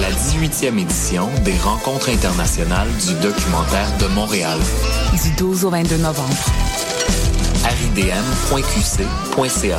La 18e édition des rencontres internationales du documentaire de Montréal. Du 12 au 22 novembre. ridm.qc.ca.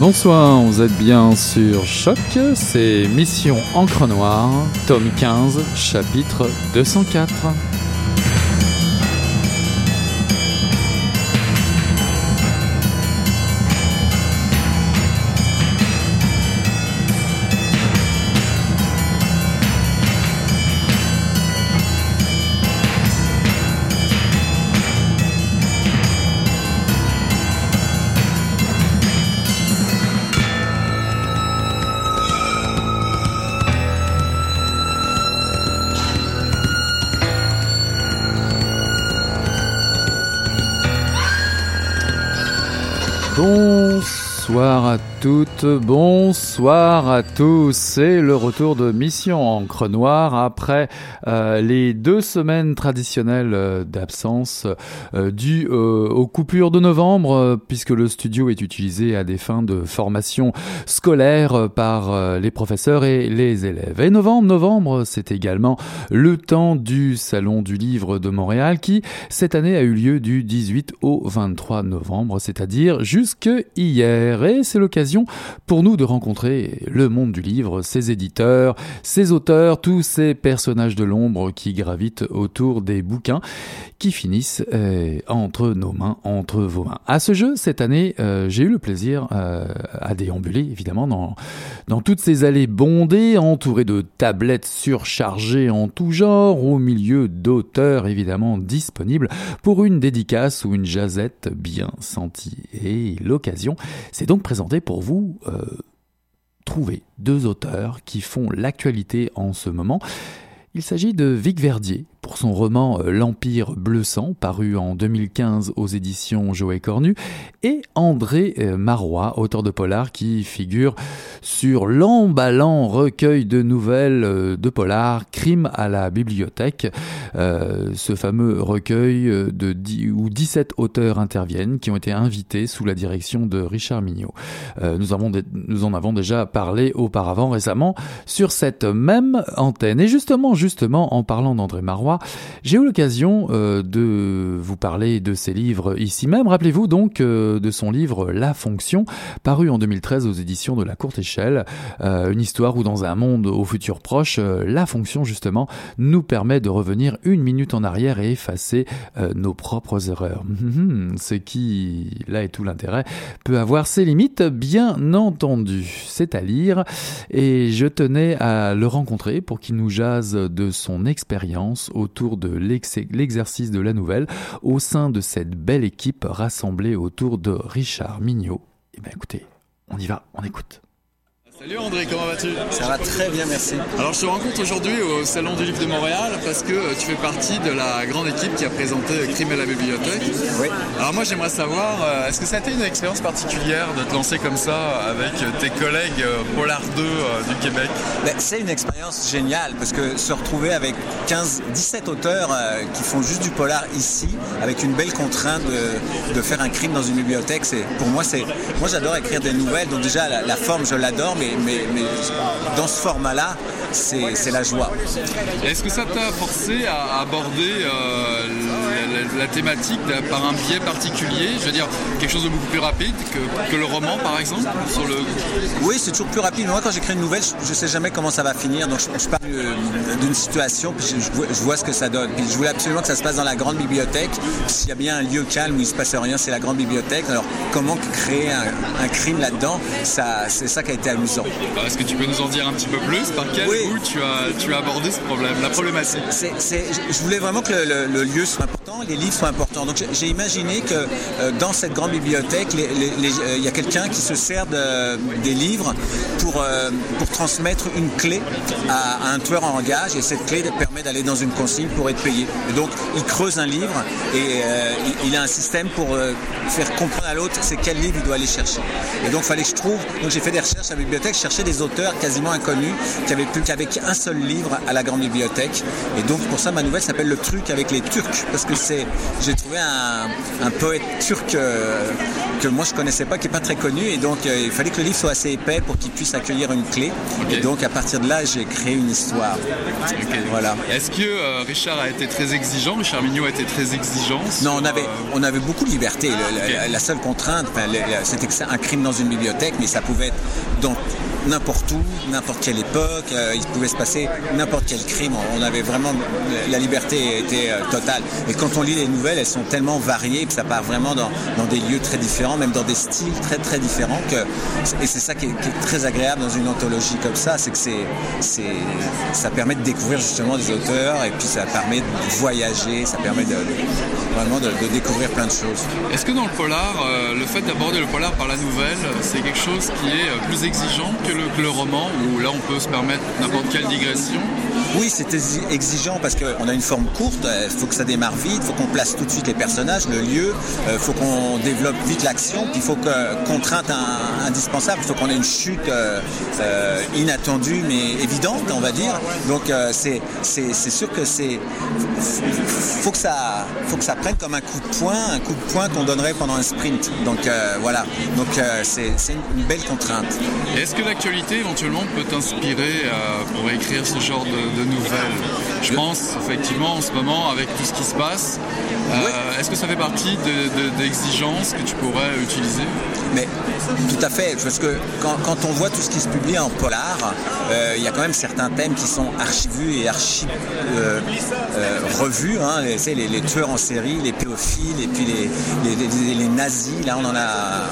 Bonsoir, vous êtes bien sur Choc, c'est Mission Encre Noire, tome 15, chapitre 204. Toutes, bonsoir à tous. C'est le retour de Mission Encre Noire après euh, les deux semaines traditionnelles euh, d'absence euh, dues aux coupures de novembre, puisque le studio est utilisé à des fins de formation scolaire par les professeurs et les élèves. Et novembre, novembre, c'est également le temps du Salon du Livre de Montréal qui, cette année, a eu lieu du 18 au 23 novembre, c'est-à-dire jusque hier. Et c'est l'occasion pour nous de rencontrer le monde du livre, ses éditeurs, ses auteurs, tous ces personnages de l'ombre qui gravitent autour des bouquins qui finissent euh, entre nos mains, entre vos mains. À ce jeu, cette année, euh, j'ai eu le plaisir euh, à déambuler, évidemment, dans, dans toutes ces allées bondées, entourées de tablettes surchargées en tout genre, au milieu d'auteurs, évidemment, disponibles pour une dédicace ou une jazette bien sentie. Et l'occasion s'est donc présentée pour vous euh, trouver deux auteurs qui font l'actualité en ce moment. Il s'agit de Vic Verdier, pour son roman euh, L'Empire bleu sang, paru en 2015 aux éditions Joël Cornu, et André euh, Marois, auteur de polar qui figure sur l'emballant recueil de nouvelles de polar Crime à la bibliothèque. ce fameux recueil de où 17 auteurs interviennent qui ont été invités sous la direction de Richard Mignot. nous, nous en avons déjà parlé auparavant récemment sur cette même antenne. Et justement, justement, en parlant d'André Marois, j'ai eu l'occasion euh, de vous parler de ses livres ici même. Rappelez-vous donc euh, de son livre La Fonction, paru en 2013 aux éditions de la Courte Échelle. Euh, une histoire où dans un monde au futur proche, la fonction justement nous permet de revenir une minute en arrière et effacer nos propres erreurs. Ce qui, là est tout l'intérêt, peut avoir ses limites, bien entendu. C'est à lire et je tenais à le rencontrer pour qu'il nous jase de son expérience autour de l'exercice de la nouvelle au sein de cette belle équipe rassemblée autour de Richard Mignot. Eh bien écoutez, on y va, on écoute. Salut André, comment vas-tu? Ça va très bien, merci. Alors je te rencontre aujourd'hui au Salon du Livre de Montréal parce que tu fais partie de la grande équipe qui a présenté Crime à la bibliothèque. Oui. Alors moi j'aimerais savoir, euh, est-ce que ça a été une expérience particulière de te lancer comme ça avec tes collègues euh, Polar 2 euh, du Québec? Ben, C'est une expérience géniale parce que se retrouver avec 15, 17 auteurs qui font juste du polar ici, avec une belle contrainte de, faire un crime dans une bibliothèque, c'est pour moi c'est moi j'adore écrire des nouvelles, donc déjà la, la forme je l'adore, mais mais, dans ce format-là, c'est la joie. Est-ce que ça t'a forcé à aborder euh, la, thématique par un biais particulier Je veux dire, quelque chose de beaucoup plus rapide que, le roman, par exemple sur le... Oui, c'est toujours plus rapide. Moi, quand j'écris une nouvelle, je ne sais jamais comment ça va finir. Donc, je, parle d'une situation, puis je, vois ce que ça donne. Puis je voulais absolument que ça se passe dans la grande bibliothèque. S'il y a bien un lieu calme où il ne se passe rien, c'est la grande bibliothèque. Alors, comment créer un, crime là-dedans? C'est ça qui a été amusant. Est-ce que tu peux nous en dire un petit peu plus Par quel bout tu as, tu as abordé ce problème, la problématique? Je voulais vraiment que le, lieu soit important, les livres soient importants. Donc j'ai imaginé que euh, dans cette grande bibliothèque, euh, il y a quelqu'un qui se sert des livres pour, euh, pour transmettre une clé à, un tueur en engage et cette clé permet d'aller dans une consigne pour être payé. Et donc il creuse un livre et il, a un système pour faire comprendre à l'autre c'est quel livre il doit aller chercher. Et donc il fallait que je trouve, donc j'ai fait des recherches à la bibliothèque, je cherchais des auteurs quasiment inconnus qui avaient plus qu'avec un seul livre à la grande bibliothèque. Et donc pour ça ma nouvelle s'appelle Le truc avec les Turcs parce que c'est j'ai trouvé un, poète turc euh, que moi je connaissais pas, qui est pas très connu, et donc euh, il fallait que le livre soit assez épais pour qu'il puisse accueillir une clé. Et donc à partir de là, j'ai créé une histoire. Voilà. Est-ce que euh, Richard a été très exigeant, Richard Mignot a été très exigeant? Non, on avait, on avait beaucoup de liberté. la, seule contrainte, c'était que c'est un crime dans une bibliothèque, mais ça pouvait être dans n'importe où, n'importe quelle époque, euh, il pouvait se passer n'importe quel crime. On avait vraiment la liberté était euh, totale. Et quand on lit les nouvelles, elles sont tellement variées que ça part vraiment dans, des lieux très différents, même dans des styles très très différents. Que, et c'est ça qui est, très agréable dans une anthologie comme ça, c'est que c'est, c'est, ça permet de découvrir justement des auteurs et puis ça permet de voyager, ça permet de, vraiment de, découvrir plein de choses. Est-ce que dans le polar, euh, le fait d'aborder le polar par la nouvelle, c'est quelque chose qui est plus exigeant le, roman, où là on peut se permettre n'importe quelle digression Oui, c'est exigeant parce qu'on a une forme courte, il euh, faut que ça démarre vite, il faut qu'on place tout de suite les personnages, le lieu, il euh, faut qu'on développe vite l'action, puis il faut que, contrainte indispensable, il faut qu'on ait une chute euh, inattendue mais évidente, on va dire. Donc c'est sûr que c'est faut que ça faut que ça prenne comme un coup de poing, un coup de poing qu'on donnerait pendant un sprint. Donc voilà, donc c'est une belle contrainte. Est-ce que l'actualité éventuellement peut t'inspirer euh, pour écrire ce genre de, nouvelles Je pense effectivement en ce moment avec tout ce qui se passe. Euh, est-ce que ça fait partie d'exigences que tu pourrais utiliser? Mais tout à fait, parce que quand, on voit tout ce qui se publie en polar, euh, il y a quand même certains thèmes qui sont archivus et archi revus. Hein, les, tueurs en série, les pédophiles et puis les, les, nazis. Là, on en a,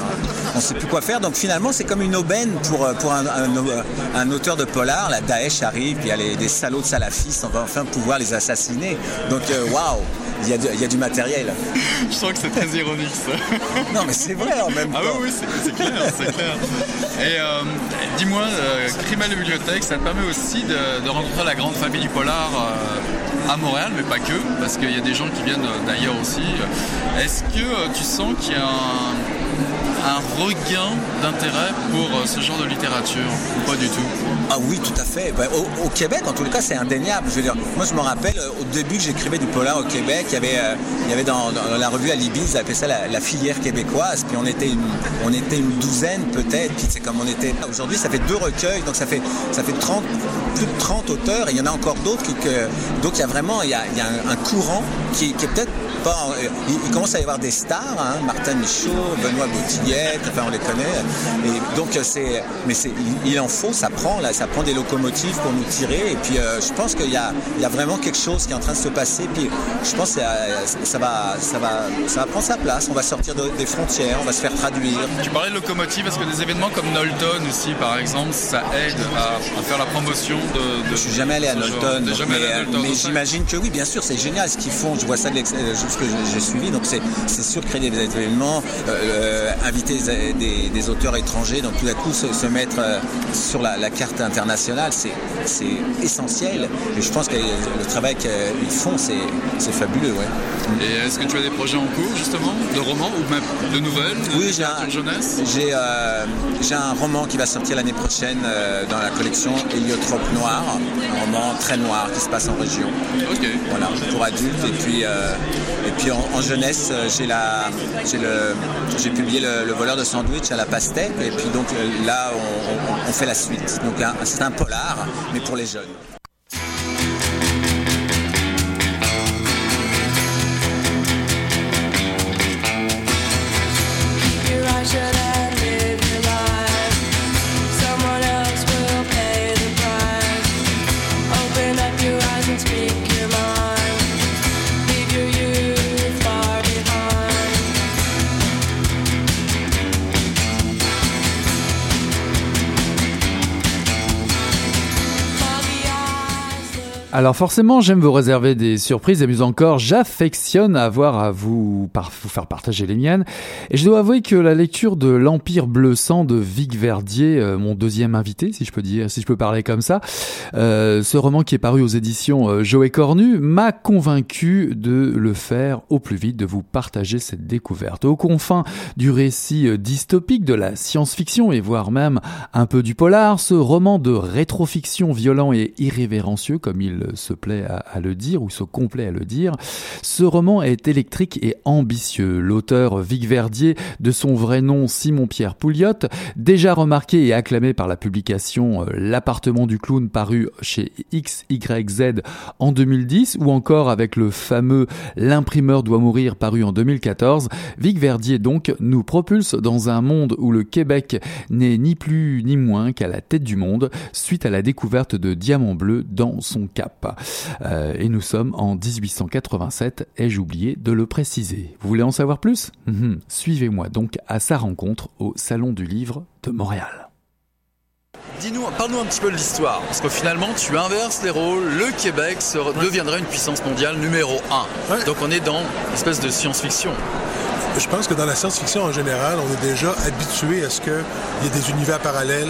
on sait plus quoi faire. Donc finalement, c'est comme une aubaine pour, pour un, un, auteur de polar, la Daesh arrive, puis il y a les, des salauds de salafistes, on va enfin pouvoir les assassiner. Donc, waouh il y, a du, il y, a du matériel. Je sens que c'est très ironique ça. non mais c'est vrai en même ah temps. Ah oui, c'est clair, c'est clair. Et euh, dis-moi, euh, Criminal Bibliothèque, ça te permet aussi de, de, rencontrer la grande famille du polar euh, à Montréal, mais pas que, parce qu'il y a des gens qui viennent d'ailleurs aussi. Est-ce que euh, tu sens qu'il y a un un regain d'intérêt pour euh, ce genre de littérature pas du tout? Ah oui, tout à fait. Ben, au, Québec, en tous les cas, c'est indéniable. Je veux dire, moi, je me rappelle euh, au début j'écrivais du polar au Québec, il y avait, euh, il y avait dans, la revue Alibi, ils appelaient ça la, filière québécoise. Puis on était une, on était une douzaine peut-être. Puis c'est comme on était. Aujourd'hui, ça fait deux recueils, donc ça fait, ça fait 30, plus de 30 auteurs. Et il y en a encore d'autres. Que, donc il y a vraiment, il y a, il y a un, courant qui, qui est peut-être pas. Il, commence à y avoir des stars, hein, Martin Michaud, Benoît Boutillette, enfin on les connaît. Et donc c'est, mais c'est, il, en faut, ça prend là, ça prend des locomotives pour nous tirer. Et puis euh, je pense qu'il y a, il y a vraiment quelque chose qui est en train de se passer. Puis je pense que ça, va, ça va, ça va prendre sa place. On va sortir des frontières, on va se faire traduire. Tu parlais de locomotive, parce que des événements comme Nolton aussi, par exemple, ça aide à, faire la promotion de. je suis jamais allé à Nolton, mais, j'imagine que oui, bien sûr, c'est génial ce qu'ils font. Je vois ça de que j'ai suivi. Donc c'est sûr créer des événements, euh, euh, inviter des, auteurs étrangers, donc tout à coup se, mettre euh, sur la, carte internationale, c'est essentiel. Et je pense que le travail qu'ils font, c'est fabuleux. Ouais. Et est-ce que tu as des projets en cours justement, de romans ou même de nouvelles Oui, j'ai un, un roman qui va sortir l'année prochaine dans la collection Héliotrope Noir, un roman très noir qui se passe en région. Ok. Voilà, pour adultes. Et puis, et puis en, jeunesse, euh, j'ai publié le, voleur de sandwich à la pastèque. Et puis donc euh, là, on, on fait la suite. Donc c'est un polar, mais pour les jeunes. Alors forcément, j'aime vous réserver des surprises, et mieux encore, j'affectionne avoir à vous, vous, faire partager les miennes. Et je dois avouer que la lecture de L'Empire bleu sang de Vic Verdier, euh, mon deuxième invité, si je peux dire, si je peux parler comme ça, euh, ce roman qui est paru aux éditions euh, Cornu, m'a convaincu de le faire au plus vite, de vous partager cette découverte. Aux confins du récit euh, dystopique, de la science-fiction et voire même un peu du polar, ce roman de rétrofiction violent et irrévérencieux, comme il se plaît à, le dire ou se complaît à le dire. Ce roman est électrique et ambitieux. L'auteur Vic Verdier, de son vrai nom Simon-Pierre Pouliot, déjà remarqué et acclamé par la publication euh, L'appartement du clown paru chez XYZ en 2010 ou encore avec le fameux L'imprimeur doit mourir paru en 2014, Vic Verdier donc nous propulse dans un monde où le Québec n'est ni plus ni moins qu'à la tête du monde suite à la découverte de diamants bleus dans son cap. Euh, et nous sommes en 1887, ai-je oublié de le préciser. Vous voulez en savoir plus? Mhm. Suivez-moi donc à sa rencontre au Salon du Livre de Montréal. Dis-nous, parle-nous un petit peu de l'histoire, parce que finalement tu inverses les rôles, le Québec deviendra une puissance mondiale numéro 1. Donc on est dans une espèce de science-fiction je pense que dans la science-fiction en général, on est déjà habitué à ce qu'il y ait des univers parallèles,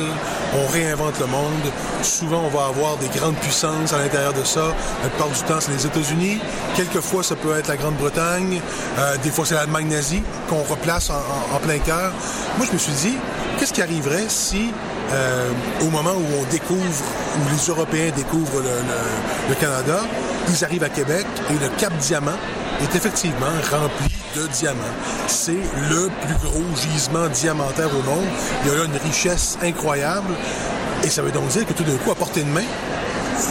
on réinvente le monde. Souvent, on va avoir des grandes puissances à l'intérieur de ça. La plupart du temps, c'est les États-Unis. Quelquefois, ça peut être la Grande-Bretagne. Euh, des fois, c'est l'Allemagne nazie qu'on replace en, plein cœur. Moi, je me suis dit, qu'est-ce qui arriverait si, euh, au moment où on découvre, où les Européens découvrent le Canada, ils arrivent à Québec et le Cap Diamant est effectivement rempli de diamants. C'est le plus gros gisement diamantaire au monde. Il y a là une richesse incroyable. Et ça veut donc dire que tout d'un coup, à portée de main,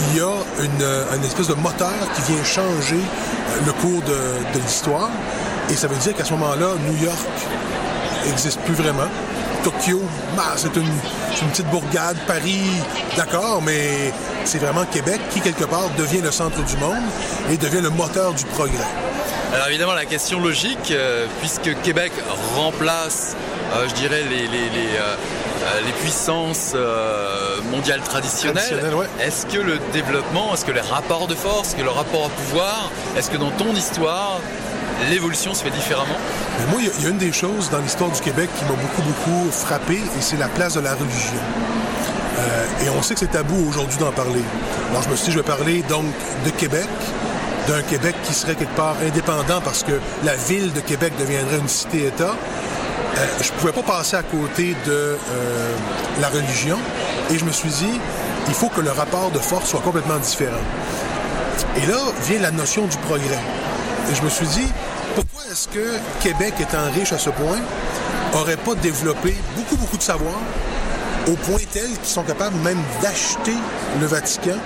il y a une, espèce de moteur qui vient changer le cours de, l'histoire. Et ça veut dire qu'à ce moment-là, New York n'existe plus vraiment. Tokyo, bah, c'est une, une, petite bourgade. Paris, d'accord, mais c'est vraiment Québec qui, quelque part, devient le centre du monde et devient le moteur du progrès. Alors évidemment, la question logique, euh, puisque Québec remplace, euh, je dirais, les, euh, les puissances mondiales traditionnelles. Ouais. Est-ce que le développement, est-ce que les rapports de force, est-ce que le rapport au pouvoir, est-ce que dans ton histoire, l'évolution se fait différemment Mais moi, il y a- une des choses dans l'histoire du Québec qui m'a beaucoup, beaucoup frappé, et c'est la place de la religion. Euh, et on sait que c'est tabou aujourd'hui d'en parler. Alors je me suis dit, je vais parler donc de Québec, d'un Québec qui serait quelque part indépendant parce que la ville de Québec deviendrait une cité-État. Euh, je pouvais pas passer à côté de euh, la religion, et je me suis dit, il faut que le rapport de force soit complètement différent. Et là vient la notion du progrès. Et je me suis dit, pourquoi est-ce que Québec, étant riche à ce point, aurait pas développé beaucoup, beaucoup de savoir au point tel qu'ils sont capables même d'acheter le Vatican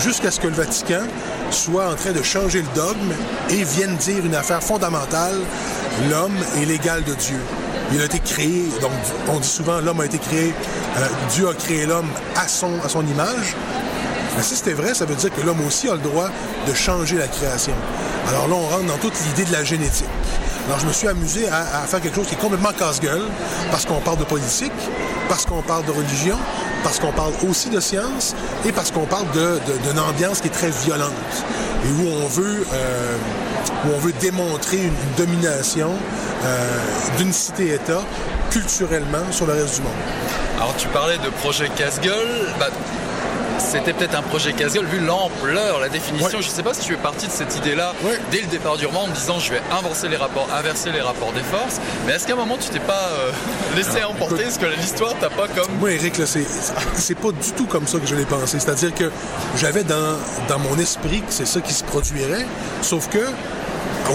jusqu'à ce que le Vatican soit en train de changer le dogme et vienne dire une affaire fondamentale, l'homme est l'égal de Dieu. Il a été créé, donc on dit souvent l'homme a été créé, euh, Dieu a créé l'homme à son, à son image. Mais si c'était vrai, ça veut dire que l'homme aussi a le droit de changer la création. Alors là, on rentre dans toute l'idée de la génétique. Alors je me suis amusé à, faire quelque chose qui est complètement casse-gueule, parce qu'on parle de politique, parce qu'on parle de religion, parce qu'on parle aussi de science, et parce qu'on parle d'une ambiance qui est très violente, et où on veut, euh, où on veut démontrer une, une domination euh, d'une cité-État culturellement sur le reste du monde. Alors tu parlais de projet casse-gueule, bah, c'était peut-être un projet casse-gueule vu l'ampleur, la définition. Ouais. Je sais pas si tu es parti de cette idée-là Ouais. dès le départ du roman en me disant je vais inverser les rapports, inverser les rapports des forces. Mais est-ce qu'à un moment tu t'es pas euh, laissé emporter Est-ce que l'histoire t'a pas comme Moi, Eric, là, c'est, c'est pas du tout comme ça que je l'ai pensé. C'est-à-dire que j'avais dans, dans mon esprit que c'est ça qui se produirait, sauf que,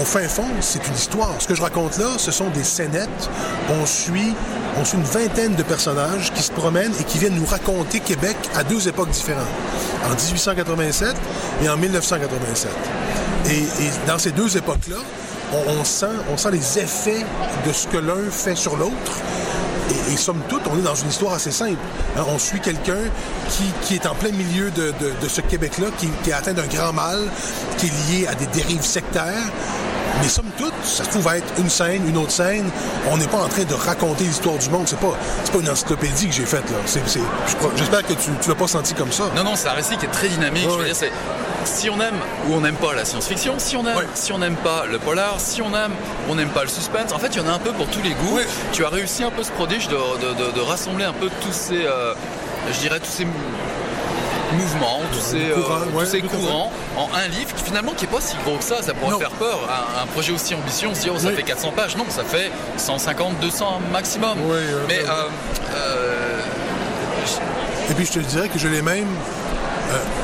au fin fond, c'est une histoire. Ce que je raconte là, ce sont des scénettes. On suit, on suit une vingtaine de personnages qui se promènent et qui viennent nous raconter Québec à deux époques différentes. En 1887 et en 1987. Et, dans ces deux époques-là, on sent les effets de ce que l'un fait sur l'autre. Et, et somme toute, on est dans une histoire assez simple. Hein, on suit quelqu'un qui, qui est en plein milieu de, de- de ce Québec-là, qui, qui est atteint d'un grand mal, qui est lié à des dérives sectaires. Mais somme toute, ça se trouve être une scène, une autre scène. On n'est pas en train de raconter l'histoire du monde. C'est pas, c'est pas une encyclopédie que j'ai faite là. C'est, c'est- j'espère que tu, tu l'as pas senti comme ça. Non, non, c'est un récit qui est très dynamique. Ouais, je veux ouais. dire, c'est si on aime ou on n'aime pas la science-fiction, si on aime, Ouais. si on n'aime pas le polar, si on aime, on n'aime pas le suspense. En fait, il y en a un peu pour tous les goûts. Ouais. Tu as réussi un peu ce prodige de, de- de- de rassembler un peu tous ces, euh, je dirais tous ces mou- mouvements, tous ces, euh, courants, tous ces courants en un livre qui finalement qui est pas si gros que ça. Ça pourrait Non. faire peur. Un, un projet aussi ambitieux, on se dit oh ça Oui. fait 400 pages. Non, ça fait 150, 200 maximum. Oui, euh, Mais euh, Et puis je te dirais que je l'ai même,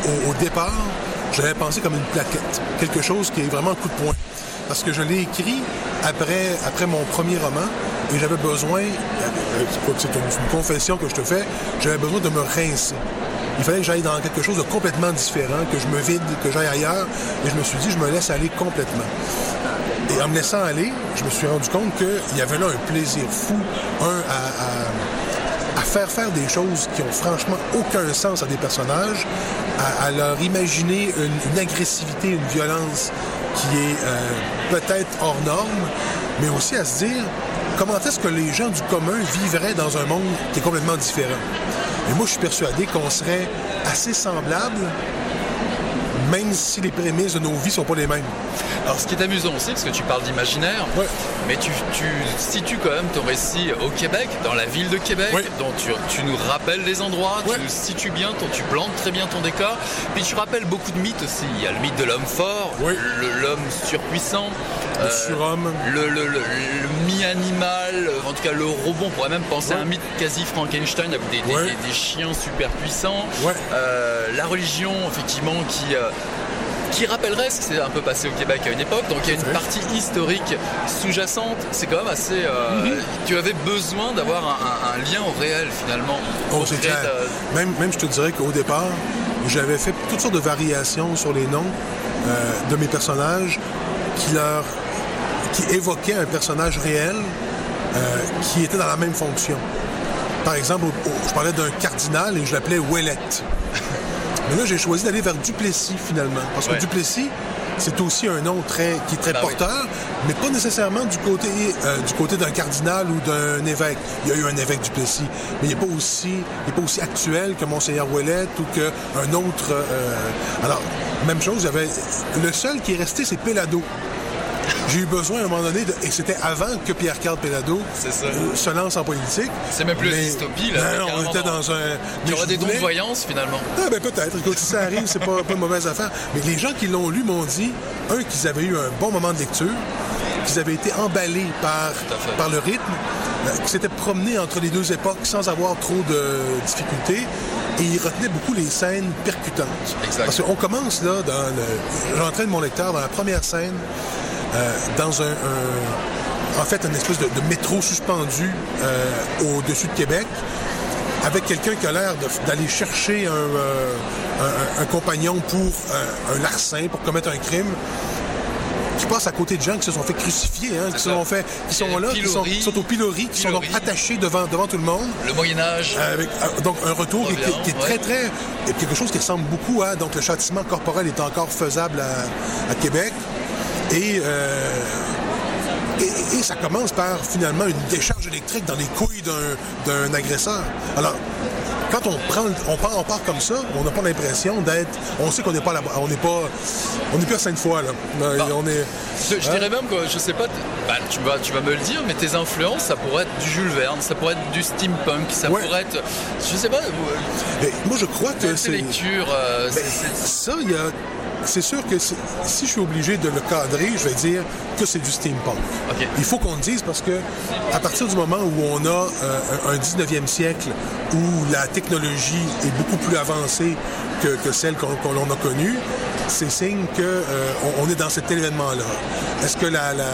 au, au départ, je l'avais pensé comme une plaquette. Quelque chose qui est vraiment un coup de poing. Parce que je l'ai écrit après, après mon premier roman et j'avais besoin, c'est une, confession que je te fais, j'avais besoin de me rincer. Il fallait que j'aille dans quelque chose de complètement différent, que je me vide, que j'aille ailleurs. Et je me suis dit, je me laisse aller complètement. Et en me laissant aller, je me suis rendu compte qu'il y avait là un plaisir fou, un à- à faire faire des choses qui ont franchement aucun sens à des personnages, à, leur imaginer une, une agressivité, une violence qui est euh, peut-être hors norme, mais aussi à se dire comment est-ce que les gens du commun vivraient dans un monde qui est complètement différent? Et moi, je suis persuadé qu'on serait assez semblables, même si les prémices de nos vies sont pas les mêmes. Alors, ce qui est amusant aussi, parce que tu parles d'imaginaire, Ouais. mais tu, tu situes quand même ton récit au Québec, dans la ville de Québec, Ouais. dont tu, tu nous rappelles les endroits, Ouais. tu nous situes bien, ton- tu plantes très bien ton décor, puis tu rappelles beaucoup de mythes aussi. Il y a le mythe de l'homme fort, l'homme surpuissant, Le euh, surhomme. le, le- le- le mi-animal, euh, en tout cas le robot, on pourrait même penser à un mythe quasi Frankenstein avec des, des- Ouais. des- des chiens super puissants. Ouais. Euh, la religion, effectivement, qui, qui rappellerait ce qui s'est un peu passé au Québec à une époque. Donc il y a une partie historique sous-jacente. C'est quand même assez. euh, Mhm. Tu avais besoin d'avoir un, un- un lien au réel finalement. Oh, c'est clair. Même, même, je te dirais qu'au départ, j'avais fait toutes sortes de variations sur les noms euh, de mes personnages qui leur qui évoquaient un personnage réel euh, qui était dans la même fonction. Par exemple, au- au- je parlais d'un cardinal et je l'appelais Ouellette. Mais là, j'ai choisi d'aller vers Duplessis finalement. Parce que Ouais. Duplessis, c'est aussi un nom très, qui est très Ben oui. porteur, mais pas nécessairement du côté, euh, du côté d'un cardinal ou d'un évêque. Il y a eu un évêque du Plessis, mais il n'est pas aussi, il est pas aussi actuel que Monseigneur Ouellette ou qu'un autre. euh, alors, même chose, il y avait, le seul qui est resté, c'est Pelado. J'ai eu besoin à un moment donné, de- et c'était avant que Pierre-Carl Pelado euh, se lance en politique. C'est même plus Mais- dystopie, là. Non, on était dans- un. Il y aura des dons de voyance, finalement. ah ben peut-être. Écoute, si ça arrive, c'est pas, pas une mauvaise affaire. Mais les gens qui l'ont lu m'ont dit, un, qu'ils avaient eu un bon moment de lecture, qu'ils avaient été emballés par, par le rythme, euh, qu'ils s'étaient promenés entre les deux époques sans avoir trop de difficultés. Et ils retenaient beaucoup les scènes percutantes. Exact. Parce qu'on commence là, dans le, j'entraîne mon lecteur dans la première scène, euh, dans un, un- en fait, une espèce de, de métro suspendu euh, au-dessus de Québec, avec quelqu'un qui a l'air d'aller chercher un, euh, un- un compagnon pour un larcin, pour commettre un crime, qui passe à côté de gens qui se sont fait crucifier, hein, qui, se sont fait, qui sont là, qui sont, pilori, qui sont au pilori, qui sont donc attachés devant, devant tout le monde. Le Moyen-Âge. Avec euh, donc un retour qui, Revient, qui est ouais. très très quelque chose qui ressemble beaucoup à donc le châtiment corporel est encore faisable à, à Québec et, euh, et ça commence par finalement une décharge électrique dans les couilles d'un agresseur. Quand on prend, on part, on part comme ça, on n'a pas l'impression d'être. On sait qu'on n'est pas là, on n'est pas, on n'est plus à Sainte-Foy là. Bah, on est. Je, je Hein? dirais même que, je sais pas, bah, tu, vas, tu vas me le dire, mais tes influences, ça pourrait être du Jules Verne, ça pourrait être du steampunk, ça Ouais. pourrait être, je sais pas, euh, Mais moi je crois que c'est. lectures, euh, Ben, ça, il y a. C'est sûr que si je suis obligé de le cadrer, je vais dire que c'est du steampunk. Il faut qu'on le dise parce que à partir du moment où on a euh, un 19e siècle où la technologie est beaucoup plus avancée que, celle qu'on qu'on l'on a connue, c'est signe que euh, est dans cet événement-là. Est-ce que la, la...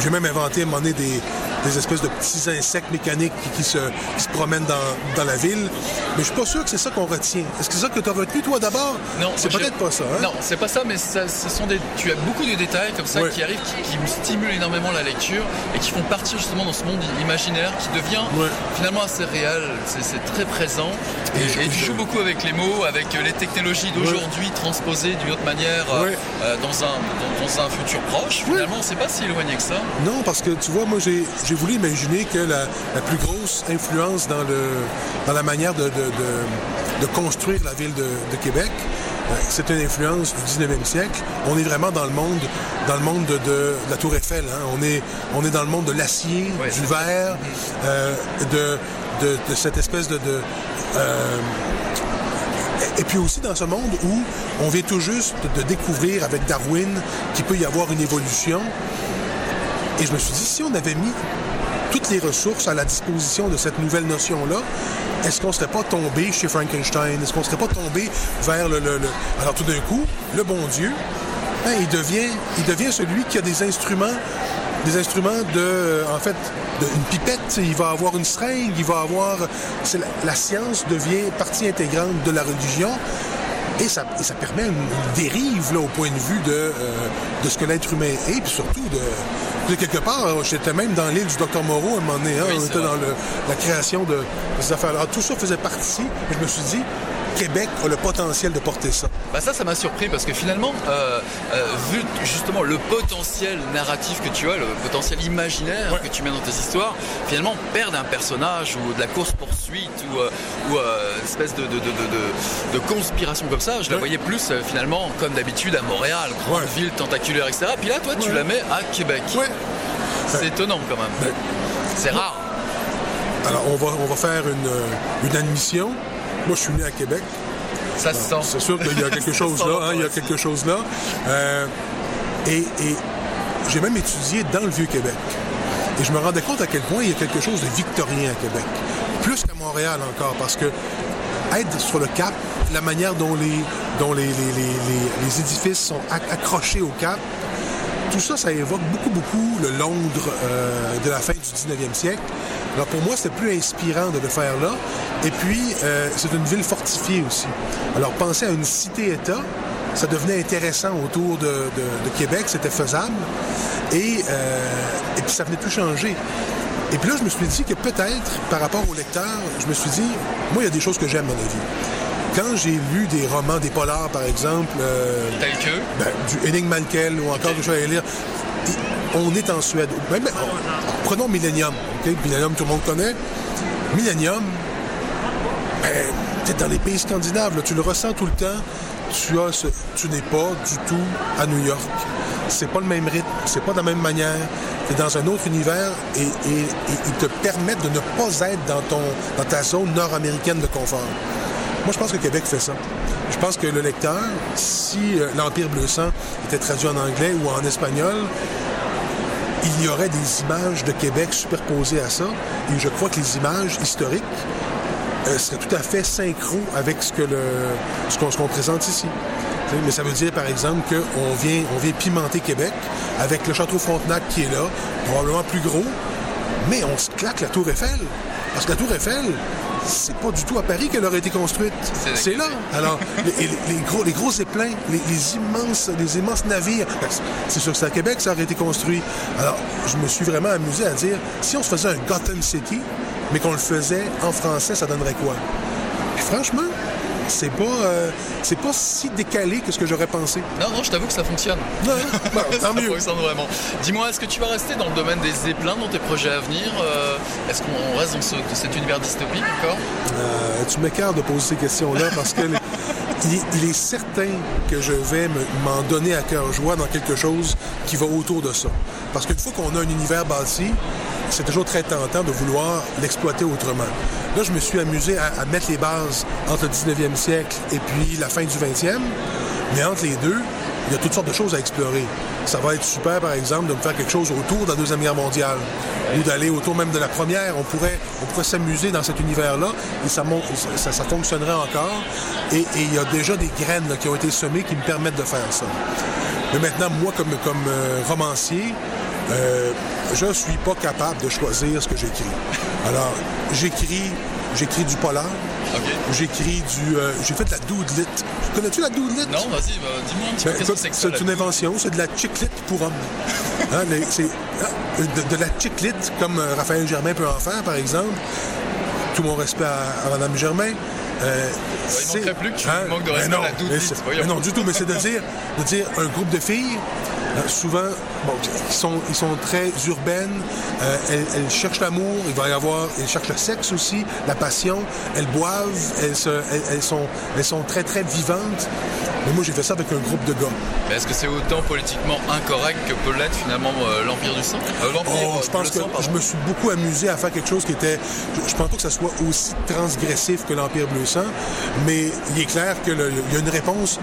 j'ai même inventé à un moment donné des, des espèces de petits insectes mécaniques qui, qui se, qui se promènent dans, dans la ville, mais je suis pas sûr que c'est ça qu'on retient. Est-ce que c'est ça que tu as retenu toi d'abord? Non, c'est je- peut-être pas ça. Hein? Non, c'est pas ça, mais ça- ce sont des, tu as beaucoup de détails comme ça qui arrivent, qui, qui me stimulent énormément la lecture et qui font partir justement dans ce monde imaginaire qui devient finalement assez réel. C'est, très présent et, Et je- et tu joues beaucoup avec les mots, avec euh, les technologies d'aujourd'hui transposées d'une autre manière euh, euh, dans, un, dans, dans un futur proche. Finalement, c'est pas si éloigné que ça. Non, parce que tu vois, moi, j'ai j'ai voulu imaginer que la, la plus grosse influence dans, le, dans la manière de, de, de- de construire la ville de, de Québec, euh, c'est une influence du 19e siècle. On est vraiment dans le monde, dans le monde de, de- de la Tour Eiffel. hein. On, est, on est dans le monde de l'acier, Ouais, du verre, euh, de, cette espèce de... de euh, et puis aussi dans ce monde où on vient tout juste de découvrir avec Darwin qu'il peut y avoir une évolution. Et je me suis dit, si on avait mis toutes les ressources à la disposition de cette nouvelle notion-là, est-ce qu'on ne serait pas tombé chez Frankenstein? Est-ce qu'on ne serait pas tombé vers le... Alors tout d'un coup, le bon Dieu, hein, il, devient, il devient celui qui a des instruments, des instruments de, en fait, de- une pipette, il va avoir une seringue, il va avoir... La, science devient partie intégrante de la religion. Et ça, ça permet une, une dérive là, au point de vue de, euh, de ce que l'être humain est, puis surtout de, de quelque part, euh, j'étais même dans l'île du Docteur Moreau à un moment donné, hein, Oui, on était vrai. dans le- la création de, ces affaires-là. Alors, tout ça faisait partie, et je me suis dit, Québec a le potentiel de porter ça. Bah ça, ça m'a surpris parce que finalement, euh, euh, vu justement le potentiel narratif que tu as, le potentiel imaginaire que tu mets dans tes histoires, finalement, perdre un personnage ou de la course-poursuite ou, euh, ou une espèce de, de, de, de, de- de conspiration comme ça, je la voyais plus finalement, comme d'habitude, à Montréal, grande Ouais. ville tentaculaire, etc. Puis là, toi, tu la mets à Québec. C'est étonnant quand même. Ben, C'est rare. Alors, on va, on va faire une, une admission. Moi, je suis né à Québec. Ça se sent. C'est sûr qu'il y a quelque chose là, hein, il y a quelque chose là. Euh, et et j'ai même étudié dans le Vieux-Québec. Et je me rendais compte à quel point il y a quelque chose de victorien à Québec. Plus qu'à Montréal encore, parce que être sur le cap, la manière dont les, dont les, les, les- les- les édifices sont acc- accrochés au cap, tout ça, ça évoque beaucoup, beaucoup le Londres euh, de la fin du 19e siècle. Alors pour moi, c'était plus inspirant de le faire là. Et puis, euh, c'est une ville fortifiée aussi. Alors penser à une cité-État, ça devenait intéressant autour de, de- de Québec, c'était faisable. Et, euh, et puis ça venait tout changer. Et puis là, je me suis dit que peut-être, par rapport au lecteur, je me suis dit, moi, il y a des choses que j'aime dans la vie. quand j'ai lu des romans, des polars, par exemple, euh, Tel que ben, du Henning Mankell ou encore du à lire, on est en Suède. Même, oh, prenons Millennium. ok? Millennium, tout le monde connaît. Millennium, ben, t'es dans les pays scandinaves, tu le ressens tout le temps. Tu as tu n'es pas du tout à New York. C'est pas le même rythme, c'est pas de la même manière. Tu es dans un autre univers et, et- et ils te permettent de ne pas être dans, ton, dans ta zone nord-américaine de confort. Moi, je pense que Québec fait ça. Je pense que le lecteur, si euh, l'Empire bleu sang était traduit en anglais ou en espagnol, il y aurait des images de Québec superposées à ça. Et je crois que les images historiques euh, seraient tout à fait synchro avec ce qu'on présente ici. Mais ça veut dire, par exemple, qu'on vient, on vient pimenter Québec avec le château Frontenac qui est là, probablement plus gros, mais on se claque la Tour Eiffel. Parce que la Tour Eiffel, c'est pas du tout à Paris qu'elle aurait été construite. C'est là. Alors, les, gros, les gros éplins, les, les immenses, les immenses navires, ben, c'est- c'est sûr que c'est à Québec que ça aurait été construit. Alors, je me suis vraiment amusé à dire, si on se faisait un Gotham City, mais qu'on le faisait en français, ça donnerait quoi? Puis franchement, c'est pas, euh, c'est pas si décalé que ce que j'aurais pensé. Non, non, je t'avoue que ça fonctionne. Non, bon, ça tant mieux. fonctionne vraiment. Dis-moi, est-ce que tu vas rester dans le domaine des zeppelins dans tes projets à venir? Euh, Est-ce qu'on reste dans ce- cet univers dystopique encore? Euh, tu m'écartes de poser ces questions-là parce que il, il est certain que je vais me- m'en donner à cœur joie dans quelque chose qui va autour de ça. Parce qu'une fois qu'on a un univers bâti, c'est toujours très tentant de vouloir l'exploiter autrement. Là, je me suis amusé à, mettre les bases entre le 19e siècle et puis la fin du 20e, mais entre les deux, il y a toutes sortes de choses à explorer. Ça va être super, par exemple, de me faire quelque chose autour de la Deuxième Guerre mondiale ou d'aller autour même de la Première. On pourrait, on pourrait s'amuser dans cet univers-là et ça, fonctionnerait encore. Et il y a déjà des graines qui ont été semées qui me permettent de faire ça. Mais maintenant, moi, comme, comme euh, romancier, euh, je ne suis pas capable de choisir ce que j'écris. Alors, j'écris, j'écris du polar, j'écris du... euh, j'ai fait de la doodlit. Connais-tu la doodlit? Non, vas-y, bah, dis-moi un petit peu Ben, que c'est une invention, c'est de la chiclite pour hommes. Hein, c'est hein, de, de la chiclite, comme euh, Raphaël Germain peut en faire, par exemple. Tout mon respect à, à Mme Germain. Euh, il manquerait plus que tu hein, manques de respect non, à la mais mais non, du tout, mais c'est de dire, de dire un groupe de filles, euh, souvent, bon, ils sont, ils sont très urbaines, euh, elles, elles cherchent l'amour, il va y avoir, elles cherchent le sexe aussi, la passion, elles boivent, elles, se- elles, elles sont, elles sont très, très vivantes. Mais moi, j'ai fait ça avec un groupe de gars. Est-ce que c'est autant politiquement incorrect que peut l'être finalement euh, l'Empire du sang? Oh, je pense que sang, je me suis beaucoup amusé à faire quelque chose qui était. Je, je pense pas que ça soit aussi transgressif que l'Empire bleu sang, mais il est clair qu'il y a une réponse.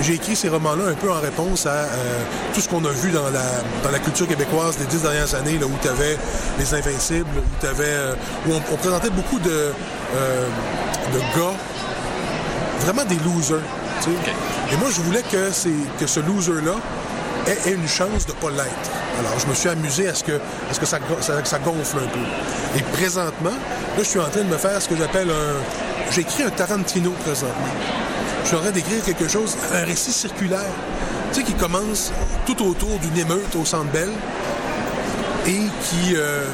J'ai écrit ces romans-là un peu en réponse à euh, tout ce qu'on a vu dans la, dans la culture québécoise des dix dernières années, là, où tu avais les Invincibles, où, t'avais, euh, où on, on présentait beaucoup de, euh, de gars, vraiment des losers. tu sais. Et moi, je voulais que, que ce loser-là ait, ait une chance de ne pas l'être. Alors, je me suis amusé à ce que, à ce que ça- ça gonfle un peu. Et présentement, là, je suis en train de me faire ce que j'appelle un... J'écris un Tarantino présentement. Je train d'écrire quelque chose, un récit circulaire, tu sais, qui commence tout autour d'une émeute au Centre Bell et qui, euh,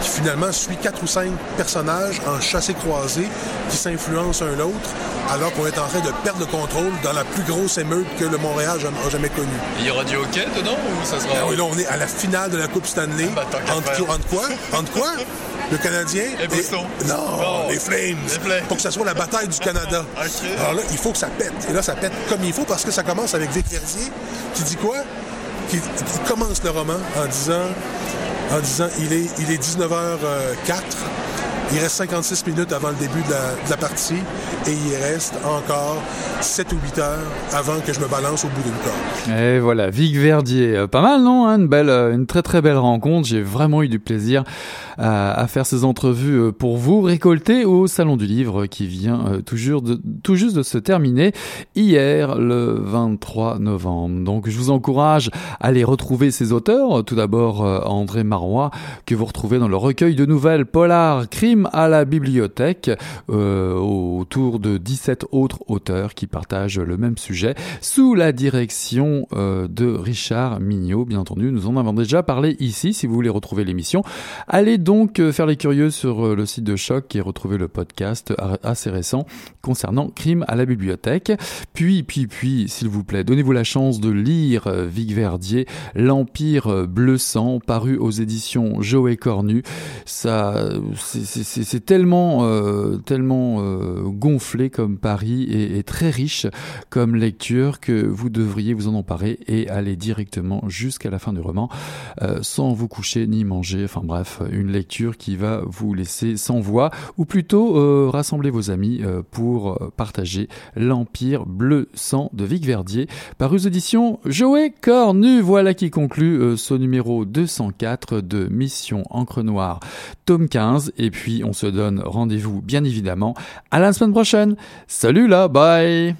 qui finalement suit quatre ou cinq personnages en chassé-croisé qui s'influencent un l'autre alors qu'on est en train de perdre le contrôle dans la plus grosse émeute que le Montréal a jamais- connue. Il y aura du hockey dedans ou ça sera. Ah oui, là, on est à la finale de la Coupe Stanley. tant qu'à entre, entre quoi? Entre quoi? Le Canadien Et Boston. Non, Non. les Flames. Les Flames. Pour que ça soit la bataille du Canada. Alors là, il faut que ça pète. Et là, ça pète comme il faut parce que ça commence avec Vic Verdier qui dit quoi? Qui, qui commence le roman en disant, en disant il est, il est 19h04. Il reste 56 minutes avant le début de la, partie et il reste encore 7 ou 8 heures avant que je me balance au bout d'une corde. Et voilà, Vic Verdier, Euh, pas mal non hein, euh, une très très belle rencontre. J'ai vraiment eu du plaisir à faire ces entrevues euh, pour vous, récoltées au Salon du Livre qui vient tout, juste de, tout juste de se terminer hier, le 23 novembre. Donc je vous encourage à aller retrouver ces auteurs. Tout d'abord André Marois, que vous retrouvez dans le recueil de nouvelles Polar, Crime À la bibliothèque, euh, autour de 17 autres auteurs qui partagent le même sujet, sous la direction euh, de Richard Mignot. Bien entendu, nous en avons déjà parlé ici. Si vous voulez retrouver l'émission, allez donc faire les curieux sur le site de Choc et retrouver le podcast assez récent concernant Crime à la bibliothèque. Puis, puis, puis, s'il vous plaît, donnez-vous la chance de lire Vic Verdier, L'Empire bleu sang, paru aux éditions Joe Cornu. Ça, c'est tellement, euh, tellement euh, gonflé comme Paris et, très riche comme lecture que vous devriez vous en emparer et aller directement jusqu'à la fin du roman euh, sans vous coucher ni manger. Enfin bref, une lecture qui va vous laisser sans voix ou plutôt rassembler vos amis pour partager l'Empire bleu sang de Vic Verdier, paru aux éditions Joe Cornu. Voilà qui conclut ce numéro 204 de Mission Encre Noire, tome 15. Et puis, on se donne rendez-vous, bien évidemment, à la semaine prochaine. Salut là, bye